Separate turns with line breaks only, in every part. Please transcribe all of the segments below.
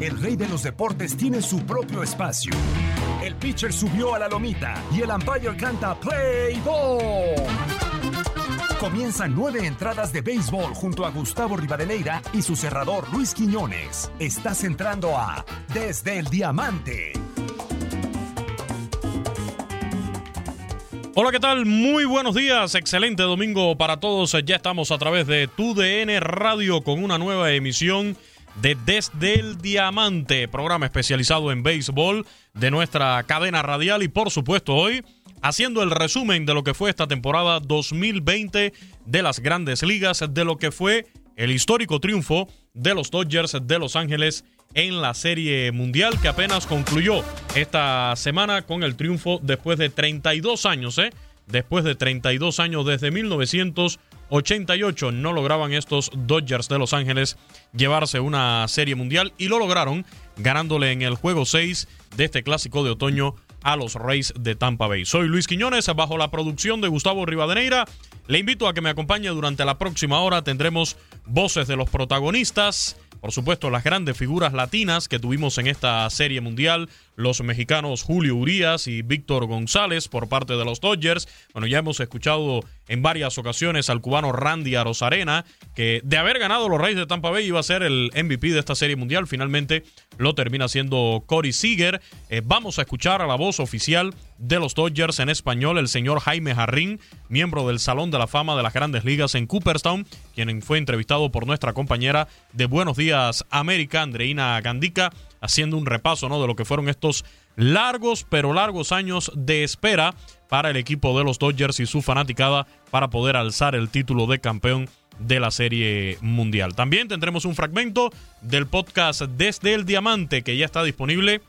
El rey de los deportes tiene su propio espacio. El pitcher subió a la lomita y el umpire canta Play Ball. Comienzan nueve entradas de béisbol junto a Gustavo Rivadeneira y su cerrador Luis Quiñones. Estás entrando a Desde el Diamante.
Hola, ¿qué tal? Muy buenos días. Excelente domingo para todos. Ya estamos a través de TUDN Radio con una nueva emisión de Desde el Diamante, programa especializado en béisbol de nuestra cadena radial y por supuesto hoy haciendo el resumen de lo que fue esta temporada 2020 de las grandes ligas, de lo que fue el histórico triunfo de los Dodgers de Los Ángeles en la Serie Mundial que apenas concluyó esta semana con el triunfo después de 32 años, ¿eh? Después de 32 años desde 1988 no lograban estos Dodgers de Los Ángeles llevarse una Serie Mundial y lo lograron ganándole en el juego 6 de este clásico de otoño a los Rays de Tampa Bay. Soy Luis Quiñones, bajo la producción de Gustavo Rivadeneira. Le invito a que me acompañe durante la próxima hora. Tendremos voces de los protagonistas, por supuesto, las grandes figuras latinas que tuvimos en esta serie mundial, los mexicanos Julio Urias y Víctor González por parte de los Dodgers. Bueno, ya hemos escuchado en varias ocasiones al cubano Randy Arozarena, que de haber ganado los Reyes de Tampa Bay iba a ser el MVP de esta serie mundial. Finalmente lo termina siendo Corey Seager. Eh, vamos a escuchar a la voz oficial de los Dodgers en español, el señor Jaime Jarrín, miembro del Salón de la Fama de las Grandes Ligas en Cooperstown, quien fue entrevistado por nuestra compañera de Buenos Días América, Andreina Gandica, haciendo un repaso ¿no? de lo que fueron estos largos, pero largos años de espera para el equipo de los Dodgers y su fanaticada para poder alzar el título de campeón de la Serie Mundial. También tendremos un fragmento del podcast Desde el Diamante que ya está disponible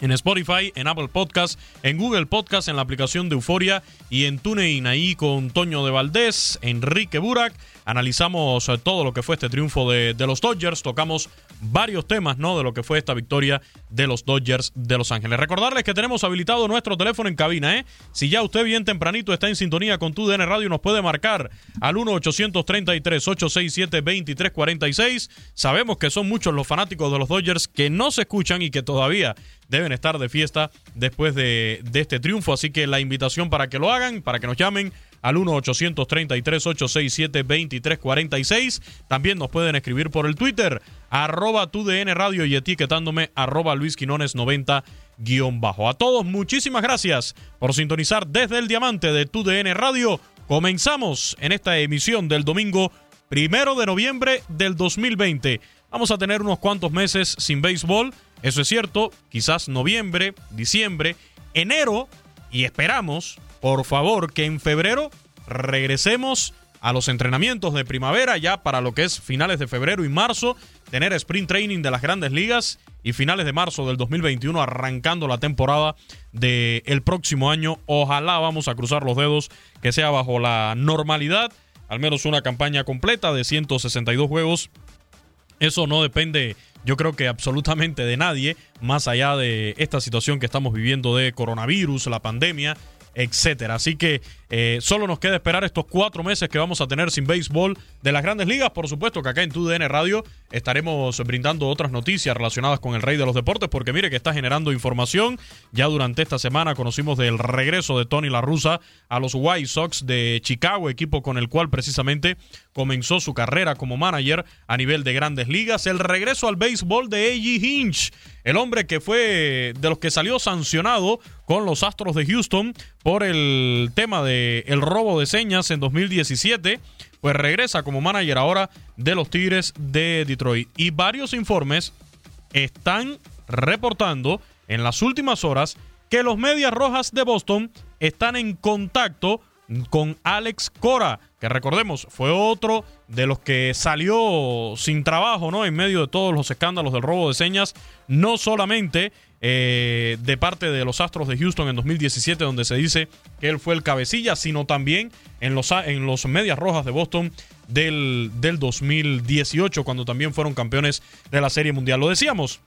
en Spotify, en Apple Podcast, en Google Podcast, en la aplicación de Euforia y en TuneIn ahí con Toño de Valdés, Enrique Burak. Analizamos eh, todo lo que fue este triunfo de, de, los Dodgers, tocamos varios temas, ¿no? De lo que fue esta victoria de los Dodgers de Los Ángeles. Recordarles que tenemos habilitado nuestro teléfono en cabina, ¿eh? Si ya usted bien tempranito está en sintonía con tu DN Radio, nos puede marcar al 1-833-867-2346. Sabemos que son muchos los fanáticos de los Dodgers que no se escuchan y que todavía deben estar de fiesta después de, de este triunfo. Así que la invitación para que lo hagan, para que nos llamen al 1-833-867-2346. También nos pueden escribir por el Twitter, arroba TUDN Radio y etiquetándome arroba Luis Quinones 90 guion bajo. A todos, muchísimas gracias por sintonizar desde el diamante de TUDN Radio. Comenzamos en esta emisión del domingo primero de noviembre del 2020. Vamos a tener unos cuantos meses sin béisbol, eso es cierto, quizás noviembre, diciembre, enero y esperamos, por favor, que en febrero regresemos a los entrenamientos de primavera ya para lo que es finales de febrero y marzo, tener sprint training de las grandes ligas y finales de marzo del 2021 arrancando la temporada del próximo año. Ojalá vamos a cruzar los dedos que sea bajo la normalidad, al menos una campaña completa de 162 juegos. Eso no depende, yo creo que absolutamente de nadie, más allá de esta situación que estamos viviendo de coronavirus, la pandemia etcétera. Así que eh, solo nos queda esperar estos cuatro meses que vamos a tener sin béisbol de las grandes ligas. Por supuesto que acá en TUDN Radio estaremos brindando otras noticias relacionadas con el rey de los deportes, porque mire que está generando información. Ya durante esta semana conocimos del regreso de Tony La Russa a los White Sox de Chicago, equipo con el cual precisamente comenzó su carrera como manager a nivel de grandes ligas. El regreso al béisbol de A.G. Hinch, el hombre que fue de los que salió sancionado con los Astros de Houston por el tema de el robo de señas en 2017, pues regresa como manager ahora de los Tigres de Detroit. Y varios informes están reportando en las últimas horas que los Medias Rojas de Boston están en contacto con Alex Cora, que recordemos fue otro de los que salió sin trabajo, ¿no? En medio de todos los escándalos del robo de señas, no solamente eh, de parte de los Astros de Houston en 2017, donde se dice que él fue el cabecilla, sino también en los, en los Medias Rojas de Boston del, del 2018, cuando también fueron campeones de la Serie Mundial. Lo decíamos,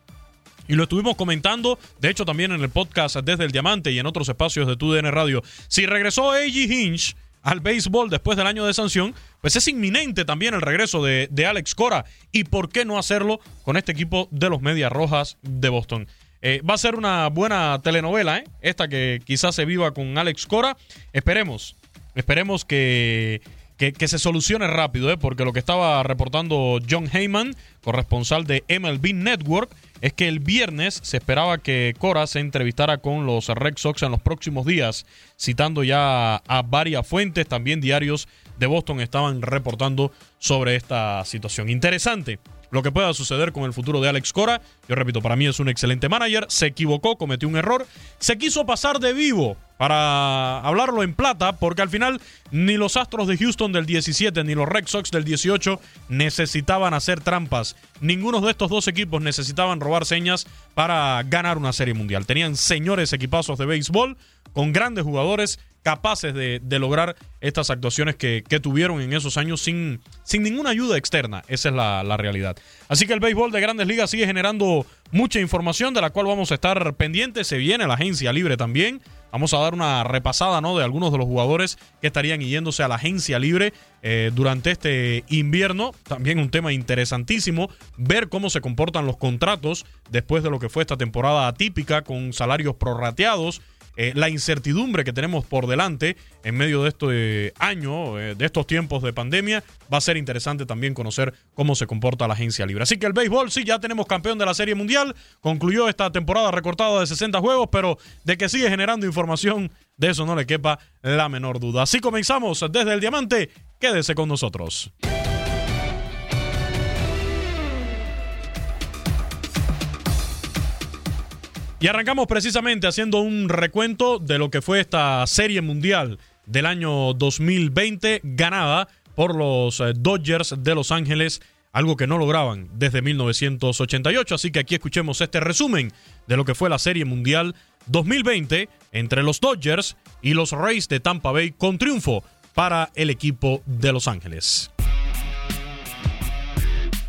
y lo estuvimos comentando, de hecho también en el podcast Desde el Diamante y en otros espacios de TUDN Radio. Si regresó A.G. Hinch al béisbol después del año de sanción, pues es inminente también el regreso de, Alex Cora. ¿Y por qué no hacerlo con este equipo de los Medias Rojas de Boston? Eh, va a ser una buena telenovela, ¿eh? esta que quizás se viva con Alex Cora. Esperemos, esperemos que, que, se solucione rápido, ¿eh? porque lo que estaba reportando John Heyman, corresponsal de MLB Network, es que el viernes se esperaba que Cora se entrevistara con los Red Sox en los próximos días, citando ya a varias fuentes, también diarios de Boston estaban reportando sobre esta situación. Interesante lo que pueda suceder con el futuro de Alex Cora. Yo repito, para mí es un excelente manager. Se equivocó, cometió un error. Se quiso pasar de vivo para hablarlo en plata, porque al final ni los Astros de Houston del 17 ni los Red Sox del 18 necesitaban hacer trampas. Ninguno de estos dos equipos necesitaban robar señas para ganar una serie mundial. Tenían señores equipazos de béisbol con grandes jugadores capaces de, lograr estas actuaciones que, tuvieron en esos años sin, sin ninguna ayuda externa. Esa es la, realidad. Así que el béisbol de grandes ligas sigue generando mucha información de la cual vamos a estar pendientes. Se viene la agencia libre también. Vamos a dar una repasada ¿no? de algunos de los jugadores que estarían yéndose a la agencia libre eh, durante este invierno. También un tema interesantísimo, ver cómo se comportan los contratos después de lo que fue esta temporada atípica con salarios prorrateados eh, la incertidumbre que tenemos por delante en medio de este año, eh, de estos tiempos de pandemia, va a ser interesante también conocer cómo se comporta la agencia libre. Así que el béisbol, sí, ya tenemos campeón de la Serie Mundial, concluyó esta temporada recortada de 60 juegos, pero de que sigue generando información, de eso no le quepa la menor duda. Así comenzamos desde el Diamante, quédese con nosotros. Y arrancamos precisamente haciendo un recuento de lo que fue esta serie mundial del año 2020 ganada por los eh, Dodgers de Los Ángeles, algo que no lograban desde 1988. Así que aquí escuchemos este resumen de lo que fue la serie mundial 2020 entre los Dodgers y los Rays de Tampa Bay con triunfo para el equipo de Los Ángeles.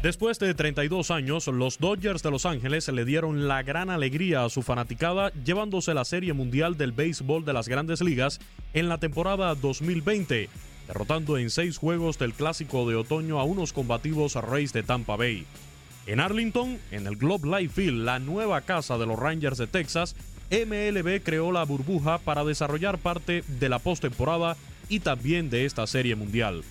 Después de 32 años, los Dodgers de Los Ángeles le dieron la gran alegría a su fanaticada llevándose la Serie Mundial del Béisbol de las Grandes Ligas en la temporada 2020, derrotando en seis juegos del Clásico de Otoño a unos combativos Rays de Tampa Bay. En Arlington, en el Globe Life Field, la nueva casa de los Rangers de Texas, MLB creó la burbuja para desarrollar parte de la postemporada y también de esta Serie Mundial.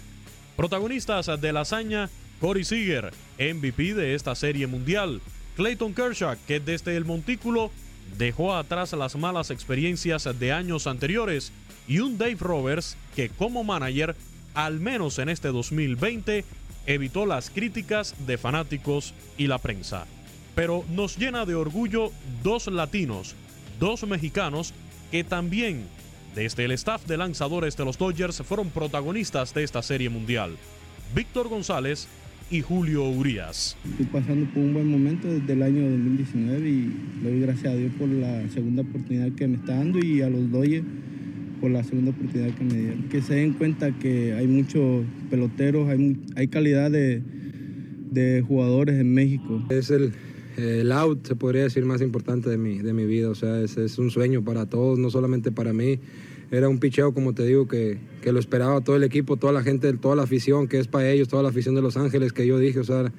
Protagonistas de la hazaña Corey Seager, MVP de esta serie mundial. Clayton Kershaw, que desde el montículo dejó atrás las malas experiencias de años anteriores. Y un Dave Roberts que como manager, al menos en este 2020, evitó las críticas de fanáticos y la prensa. Pero nos llena de orgullo dos latinos, dos mexicanos que también desde el staff de lanzadores de los Dodgers fueron protagonistas de esta serie mundial. Víctor González y Julio Urias.
Estoy pasando por un buen momento desde el año 2019 y le doy gracias a Dios por la segunda oportunidad que me está dando y a los Dodgers por la segunda oportunidad que me dieron. Que se den cuenta que hay muchos peloteros, hay, hay calidad de, de jugadores en México.
Es el, el out, se podría decir, más importante de mi, de mi vida. O sea, es, es un sueño para todos, no solamente para mí. Era un picheo, como te digo, que, que lo esperaba todo el equipo, toda la gente, toda la afición, que es para ellos, toda la afición de Los Ángeles, que yo dije, o sea,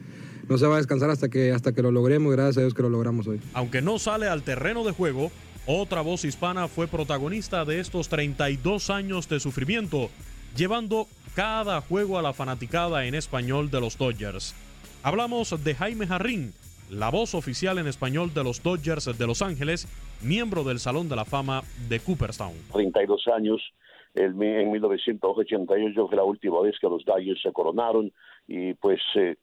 no se va a descansar hasta que, hasta que lo logremos, gracias a Dios que lo logramos hoy.
Aunque no sale al terreno de juego, otra voz hispana fue protagonista de estos 32 años de sufrimiento, llevando cada juego a la fanaticada en español de los Dodgers. Hablamos de Jaime Jarrín, la voz oficial en español de los Dodgers de Los Ángeles, miembro del Salón de la Fama de Cooperstown.
32 años, en 1988 fue la última vez que los Dodgers se coronaron y pues eh,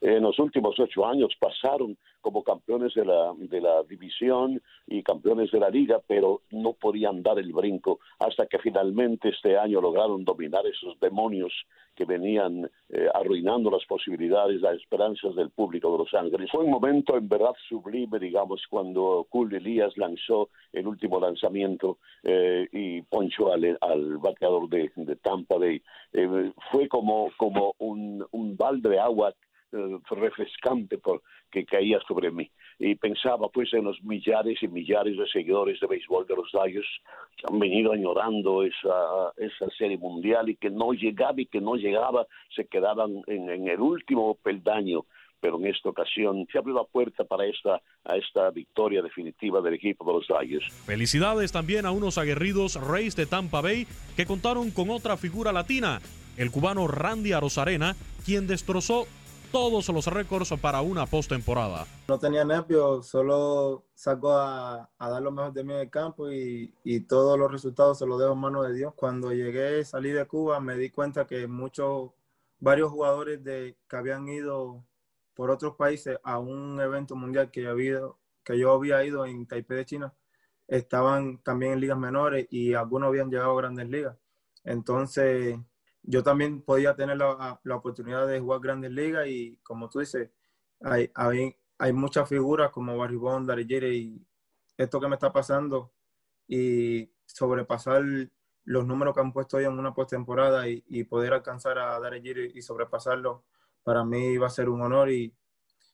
en los últimos ocho años pasaron como campeones de la, de la división y campeones de la liga, pero no podían dar el brinco hasta que finalmente este año lograron dominar esos demonios que venían eh, arruinando las posibilidades, las esperanzas del público de Los Ángeles. Fue un momento en verdad sublime, digamos, cuando Cool Elías lanzó el último lanzamiento eh, y ponchó al, al bateador de, de Tampa Bay. Eh, fue como, como un, un balde de agua eh, refrescante por, que caía sobre mí. Y pensaba pues en los millares y millares de seguidores de béisbol de los Dodgers que han venido añorando esa, esa serie mundial y que no llegaba y que no llegaba, se quedaban en, en el último peldaño pero en esta ocasión se abrió la puerta para esta, a esta victoria definitiva del equipo de los Dodgers.
Felicidades también a unos aguerridos Reyes de Tampa Bay que contaron con otra figura latina, el cubano Randy Arozarena, quien destrozó todos los récords para una postemporada.
No tenía nervios, solo saco a, dar lo mejor de mí en el campo y, y, todos los resultados se los dejo en manos de Dios. Cuando llegué, salí de Cuba, me di cuenta que muchos, varios jugadores de, que habían ido por otros países a un evento mundial que, había, que yo había ido en Taipei de China, estaban también en ligas menores y algunos habían llegado a grandes ligas. Entonces, yo también podía tener la, la, oportunidad de jugar grandes ligas y como tú dices, hay, hay, muchas figuras como Barry Bond, Darry y esto que me está pasando y sobrepasar los números que han puesto hoy en una postemporada y, y poder alcanzar a Darry y sobrepasarlo, para mí va a ser un honor y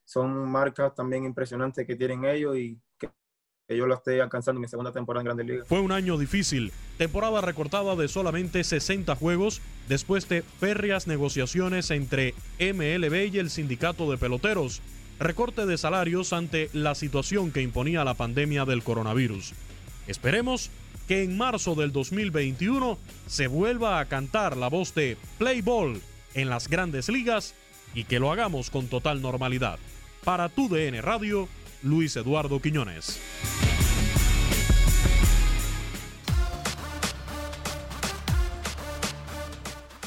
son marcas también impresionantes que tienen ellos y que yo lo esté alcanzando en mi segunda temporada en Grandes Ligas.
Fue un año difícil, temporada recortada de solamente 60 juegos después de férreas negociaciones entre MLB y el sindicato de peloteros, recorte de salarios ante la situación que imponía la pandemia del coronavirus. Esperemos que en marzo del 2021 se vuelva a cantar la voz de Play Ball en las grandes ligas y que lo hagamos con total normalidad. Para tu DN Radio, Luis Eduardo Quiñones.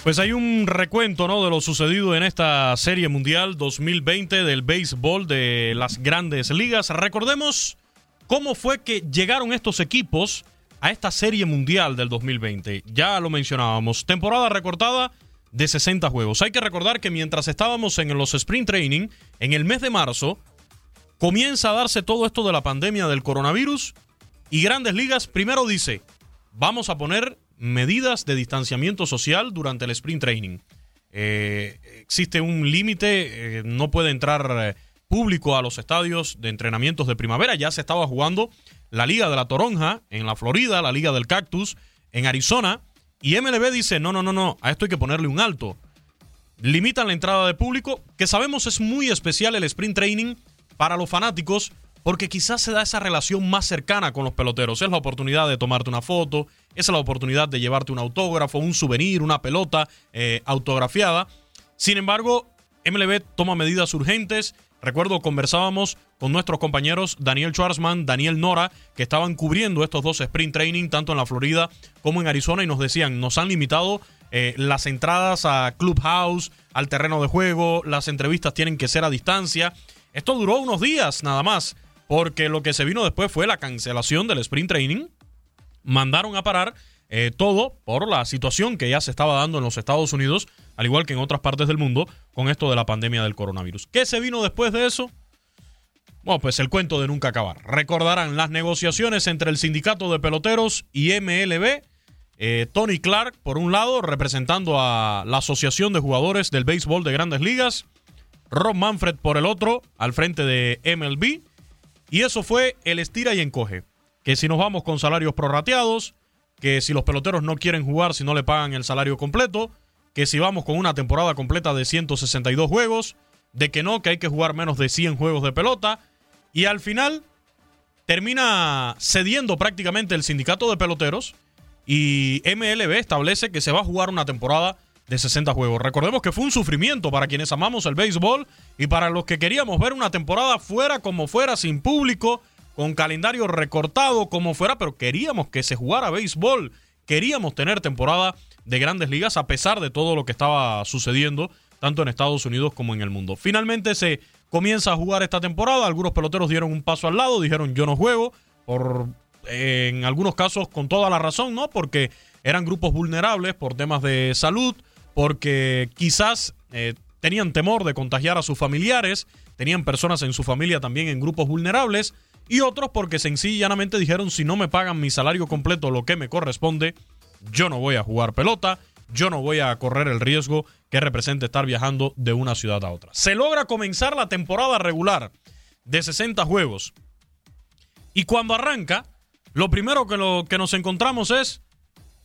Pues hay un recuento ¿no? de lo sucedido en esta Serie Mundial 2020 del béisbol de las grandes ligas. Recordemos cómo fue que llegaron estos equipos a esta Serie Mundial del 2020. Ya lo mencionábamos, temporada recortada de 60 juegos. Hay que recordar que mientras estábamos en los sprint training, en el mes de marzo, comienza a darse todo esto de la pandemia del coronavirus y Grandes Ligas primero dice, vamos a poner medidas de distanciamiento social durante el sprint training. Eh, existe un límite, eh, no puede entrar eh, público a los estadios de entrenamientos de primavera. Ya se estaba jugando la Liga de la Toronja en la Florida, la Liga del Cactus en Arizona. Y MLB dice, no, no, no, no, a esto hay que ponerle un alto. Limitan la entrada de público, que sabemos es muy especial el sprint training para los fanáticos, porque quizás se da esa relación más cercana con los peloteros. Es la oportunidad de tomarte una foto, es la oportunidad de llevarte un autógrafo, un souvenir, una pelota eh, autografiada. Sin embargo, MLB toma medidas urgentes. Recuerdo, conversábamos con nuestros compañeros Daniel Schwarzman, Daniel Nora, que estaban cubriendo estos dos sprint training, tanto en la Florida como en Arizona, y nos decían, nos han limitado eh, las entradas a Clubhouse, al terreno de juego, las entrevistas tienen que ser a distancia. Esto duró unos días nada más, porque lo que se vino después fue la cancelación del sprint training. Mandaron a parar eh, todo por la situación que ya se estaba dando en los Estados Unidos, al igual que en otras partes del mundo, con esto de la pandemia del coronavirus. ¿Qué se vino después de eso? Bueno, pues el cuento de nunca acabar. Recordarán las negociaciones entre el sindicato de peloteros y MLB. Eh, Tony Clark, por un lado, representando a la Asociación de Jugadores del Béisbol de Grandes Ligas. Rob Manfred, por el otro, al frente de MLB. Y eso fue el estira y encoge. Que si nos vamos con salarios prorrateados, que si los peloteros no quieren jugar si no le pagan el salario completo, que si vamos con una temporada completa de 162 juegos, de que no, que hay que jugar menos de 100 juegos de pelota, y al final termina cediendo prácticamente el sindicato de peloteros y MLB establece que se va a jugar una temporada de 60 juegos. Recordemos que fue un sufrimiento para quienes amamos el béisbol y para los que queríamos ver una temporada fuera como fuera, sin público, con calendario recortado como fuera, pero queríamos que se jugara béisbol, queríamos tener temporada de grandes ligas a pesar de todo lo que estaba sucediendo tanto en Estados Unidos como en el mundo. Finalmente se comienza a jugar esta temporada, algunos peloteros dieron un paso al lado, dijeron yo no juego, por en algunos casos con toda la razón, ¿no? Porque eran grupos vulnerables por temas de salud, porque quizás eh, tenían temor de contagiar a sus familiares, tenían personas en su familia también en grupos vulnerables, y otros porque sencillamente dijeron si no me pagan mi salario completo, lo que me corresponde, yo no voy a jugar pelota, yo no voy a correr el riesgo que representa estar viajando de una ciudad a otra. Se logra comenzar la temporada regular de 60 juegos. Y cuando arranca, lo primero que, lo, que nos encontramos es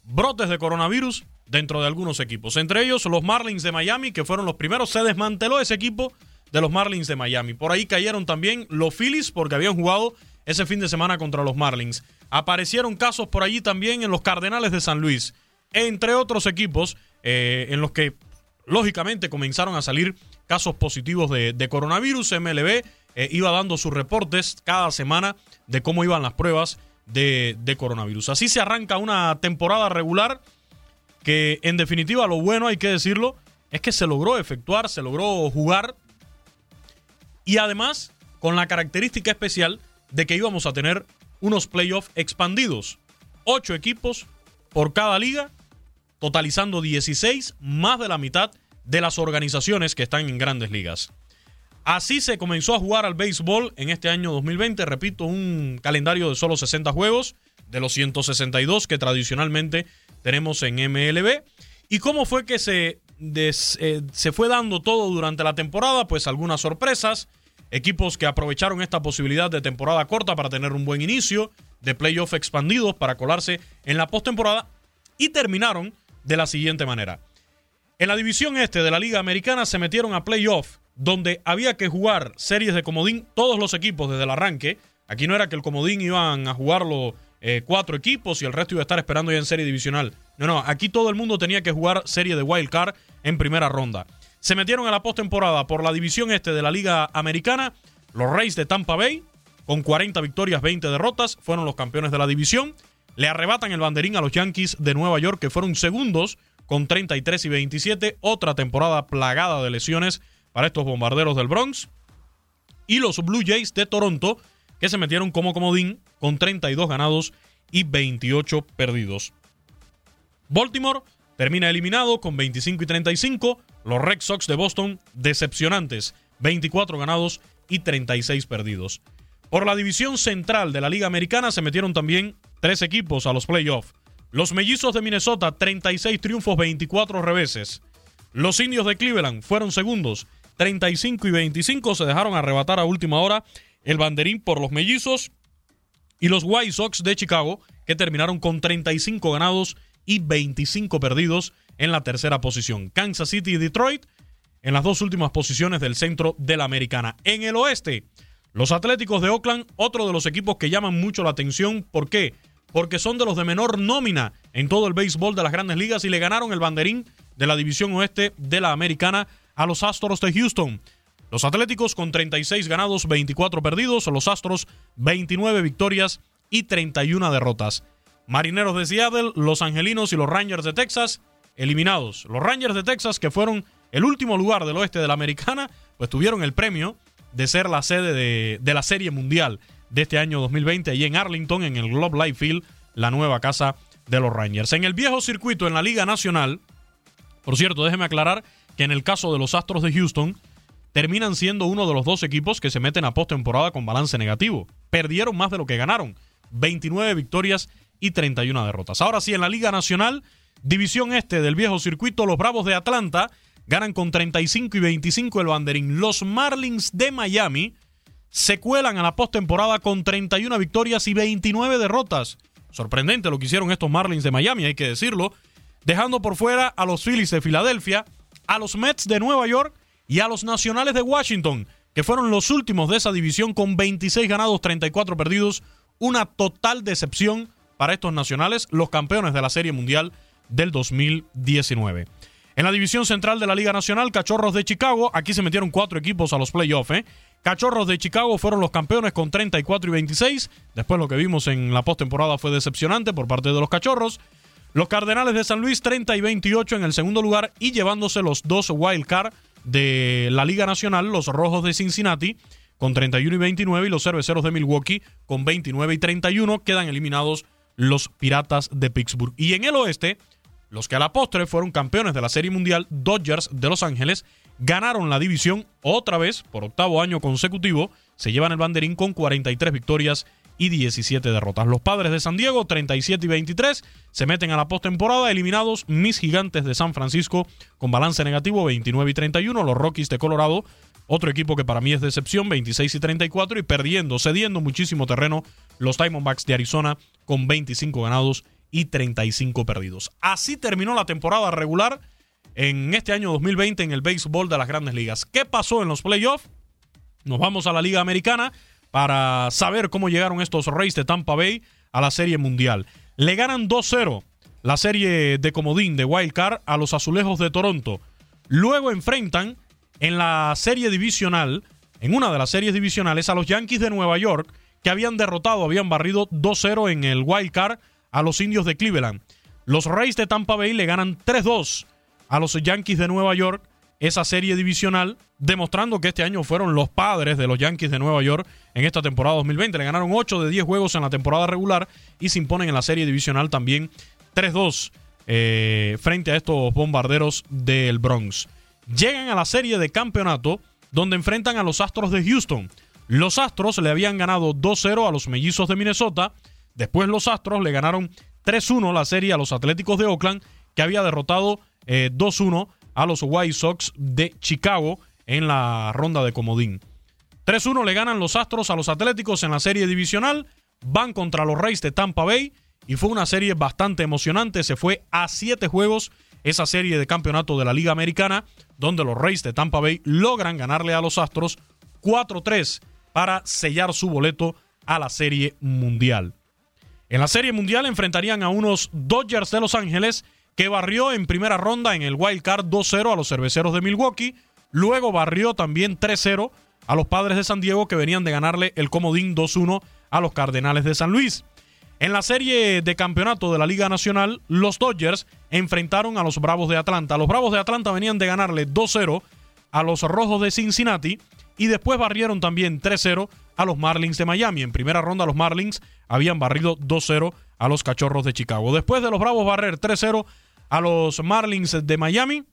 brotes de coronavirus dentro de algunos equipos. Entre ellos los Marlins de Miami, que fueron los primeros. Se desmanteló ese equipo de los Marlins de Miami. Por ahí cayeron también los Phillies porque habían jugado ese fin de semana contra los Marlins. Aparecieron casos por allí también en los Cardenales de San Luis entre otros equipos eh, en los que lógicamente comenzaron a salir casos positivos de, coronavirus. MLB eh, iba dando sus reportes cada semana de cómo iban las pruebas de, de, coronavirus. Así se arranca una temporada regular que en definitiva lo bueno, hay que decirlo, es que se logró efectuar, se logró jugar y además con la característica especial de que íbamos a tener unos playoffs expandidos. Ocho equipos por cada liga totalizando 16, más de la mitad de las organizaciones que están en grandes ligas. Así se comenzó a jugar al béisbol en este año 2020, repito, un calendario de solo 60 juegos, de los 162 que tradicionalmente tenemos en MLB. ¿Y cómo fue que se, eh, se fue dando todo durante la temporada? Pues algunas sorpresas, equipos que aprovecharon esta posibilidad de temporada corta para tener un buen inicio, de playoff expandidos para colarse en la postemporada y terminaron de la siguiente manera. En la división este de la Liga Americana se metieron a playoff, donde había que jugar series de comodín todos los equipos desde el arranque. Aquí no era que el comodín iban a jugarlo eh, cuatro equipos y el resto iba a estar esperando ya en serie divisional. No, no, aquí todo el mundo tenía que jugar serie de wild card en primera ronda. Se metieron a la postemporada por la división este de la Liga Americana. Los Rays de Tampa Bay, con 40 victorias, 20 derrotas, fueron los campeones de la división. Le arrebatan el banderín a los Yankees de Nueva York, que fueron segundos con 33 y 27. Otra temporada plagada de lesiones para estos bombarderos del Bronx. Y los Blue Jays de Toronto, que se metieron como comodín con 32 ganados y 28 perdidos. Baltimore termina eliminado con 25 y 35. Los Red Sox de Boston, decepcionantes, 24 ganados y 36 perdidos. Por la división central de la Liga Americana se metieron también tres equipos a los playoffs. Los Mellizos de Minnesota, 36 triunfos, 24 reveses. Los Indios de Cleveland fueron segundos, 35 y 25. Se dejaron arrebatar a última hora el banderín por los Mellizos. Y los White Sox de Chicago, que terminaron con 35 ganados y 25 perdidos en la tercera posición. Kansas City y Detroit en las dos últimas posiciones del centro de la americana. En el oeste, los Atléticos de Oakland, otro de los equipos que llaman mucho la atención. ¿Por qué? Porque son de los de menor nómina en todo el béisbol de las grandes ligas y le ganaron el banderín de la división oeste de la americana a los Astros de Houston. Los Atléticos con 36 ganados, 24 perdidos. Los Astros 29 victorias y 31 derrotas. Marineros de Seattle, los Angelinos y los Rangers de Texas eliminados. Los Rangers de Texas, que fueron el último lugar del oeste de la americana, pues tuvieron el premio de ser la sede de, de la Serie Mundial de este año 2020 allí en Arlington, en el Globe Life Field, la nueva casa de los Rangers. En el viejo circuito en la Liga Nacional, por cierto, déjeme aclarar que en el caso de los Astros de Houston, terminan siendo uno de los dos equipos que se meten a postemporada con balance negativo. Perdieron más de lo que ganaron. 29 victorias y 31 derrotas. Ahora sí, en la Liga Nacional, División Este del viejo circuito, los Bravos de Atlanta ganan con 35 y 25 el banderín. Los Marlins de Miami se cuelan a la postemporada con 31 victorias y 29 derrotas. Sorprendente lo que hicieron estos Marlins de Miami, hay que decirlo. Dejando por fuera a los Phillies de Filadelfia, a los Mets de Nueva York y a los Nacionales de Washington, que fueron los últimos de esa división con 26 ganados, 34 perdidos. Una total decepción para estos nacionales, los campeones de la Serie Mundial del 2019. En la división central de la Liga Nacional, Cachorros de Chicago, aquí se metieron cuatro equipos a los playoffs. ¿eh? Cachorros de Chicago fueron los campeones con 34 y 26. Después lo que vimos en la postemporada fue decepcionante por parte de los Cachorros. Los Cardenales de San Luis 30 y 28 en el segundo lugar y llevándose los dos wild card de la Liga Nacional, los Rojos de Cincinnati con 31 y 29 y los Cerveceros de Milwaukee con 29 y 31 quedan eliminados los Piratas de Pittsburgh. Y en el oeste, los que a la postre fueron campeones de la Serie Mundial, Dodgers de Los Ángeles, ganaron la división otra vez por octavo año consecutivo, se llevan el banderín con 43 victorias y 17 derrotas. Los padres de San Diego, 37 y 23, se meten a la postemporada, eliminados mis gigantes de San Francisco con balance negativo, 29 y 31. Los Rockies de Colorado, otro equipo que para mí es decepción, 26 y 34, y perdiendo, cediendo muchísimo terreno, los Diamondbacks de Arizona con 25 ganados y 35 perdidos. Así terminó la temporada regular en este año 2020 en el béisbol de las grandes ligas. ¿Qué pasó en los playoffs? Nos vamos a la Liga Americana para saber cómo llegaron estos Rays de Tampa Bay a la Serie Mundial. Le ganan 2-0 la serie de comodín de Wild Card a los Azulejos de Toronto. Luego enfrentan en la serie divisional, en una de las series divisionales, a los Yankees de Nueva York, que habían derrotado, habían barrido 2-0 en el Wild Card a los Indios de Cleveland. Los Rays de Tampa Bay le ganan 3-2 a los Yankees de Nueva York esa serie divisional, demostrando que este año fueron los padres de los Yankees de Nueva York en esta temporada 2020. Le ganaron 8 de 10 juegos en la temporada regular y se imponen en la serie divisional también 3-2 eh, frente a estos bombarderos del Bronx. Llegan a la serie de campeonato donde enfrentan a los Astros de Houston. Los Astros le habían ganado 2-0 a los Mellizos de Minnesota. Después los Astros le ganaron 3-1 la serie a los Atléticos de Oakland, que había derrotado 2-1 eh, a los White Sox de Chicago en la ronda de comodín. 3-1 le ganan los Astros a los Atléticos en la serie divisional, van contra los Reyes de Tampa Bay y fue una serie bastante emocionante, se fue a 7 juegos esa serie de campeonato de la Liga Americana, donde los Reyes de Tampa Bay logran ganarle a los Astros 4-3 para sellar su boleto a la Serie Mundial. En la Serie Mundial enfrentarían a unos Dodgers de Los Ángeles que barrió en primera ronda en el Wild Card 2-0 a los cerveceros de Milwaukee. Luego barrió también 3-0 a los padres de San Diego que venían de ganarle el comodín 2-1 a los Cardenales de San Luis. En la serie de campeonato de la Liga Nacional, los Dodgers enfrentaron a los Bravos de Atlanta. Los Bravos de Atlanta venían de ganarle 2-0 a los Rojos de Cincinnati y después barrieron también 3-0 a los Marlins de Miami. En primera ronda los Marlins habían barrido 2-0 a los Cachorros de Chicago. Después de los Bravos barrer 3-0 a los Marlins de Miami.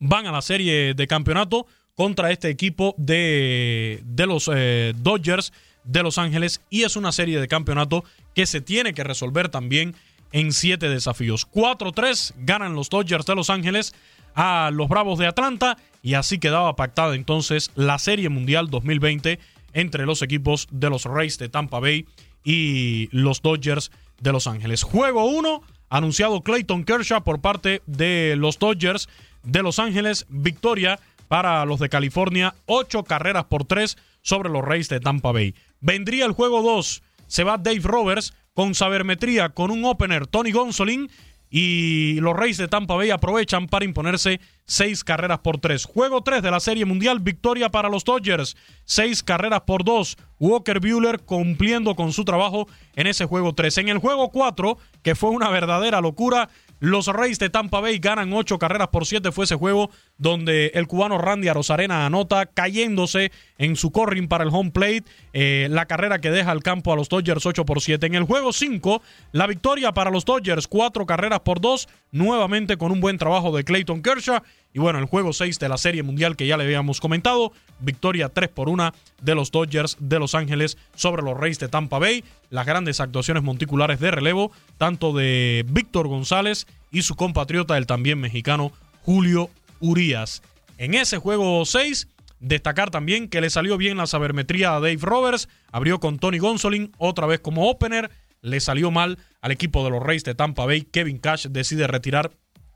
Van a la serie de campeonato contra este equipo de, de los eh, Dodgers de Los Ángeles y es una serie de campeonato que se tiene que resolver también en siete desafíos. 4-3 ganan los Dodgers de Los Ángeles a los Bravos de Atlanta y así quedaba pactada entonces la Serie Mundial 2020 entre los equipos de los Rays de Tampa Bay y los Dodgers de Los Ángeles. Juego 1 anunciado Clayton Kershaw por parte de los Dodgers de Los Ángeles. Victoria para los de California, ocho carreras por tres sobre los Reyes de Tampa Bay. Vendría el juego 2. Se va Dave Roberts con sabermetría con un opener Tony Gonsolin y los Reyes de Tampa Bay aprovechan para imponerse seis carreras por tres. Juego 3 de la Serie Mundial, victoria para los Dodgers. Seis carreras por dos. Walker Bueller cumpliendo con su trabajo en ese juego 3. En el juego 4, que fue una verdadera locura, Los Reyes de Tampa Bay ganan ocho carreras por siete. Fue ese juego donde el cubano Randy Arozarena anota cayéndose en su corring para el home plate. Eh, la carrera que deja el campo a los Dodgers 8 por 7. En el juego 5, la victoria para los Dodgers, cuatro carreras por dos. Nuevamente con un buen trabajo de Clayton Kershaw. Y bueno, el juego 6 de la Serie Mundial que ya le habíamos comentado, victoria 3 por 1 de los Dodgers de Los Ángeles sobre los Reyes de Tampa Bay. Las grandes actuaciones monticulares de relevo, tanto de Víctor González y su compatriota, el también mexicano Julio Urias. En ese juego 6, destacar también que le salió bien la sabermetría a Dave Roberts, abrió con Tony Gonsolin, otra vez como opener, le salió mal al equipo de los Reyes de Tampa Bay. Kevin Cash decide retirar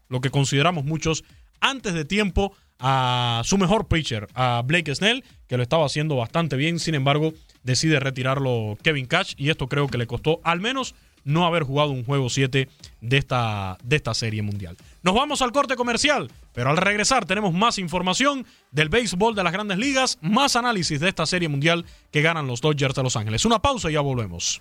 lo que consideramos muchos antes de tiempo a su mejor pitcher, a Blake Snell, que lo estaba haciendo bastante bien. Sin embargo, decide retirarlo Kevin Cash y esto creo que le costó al menos no haber jugado un juego 7 de esta, de esta serie mundial. Nos vamos al corte comercial, pero al regresar tenemos más información del béisbol de las grandes ligas, más análisis de esta serie mundial que ganan los Dodgers de Los Ángeles. Una pausa y ya volvemos.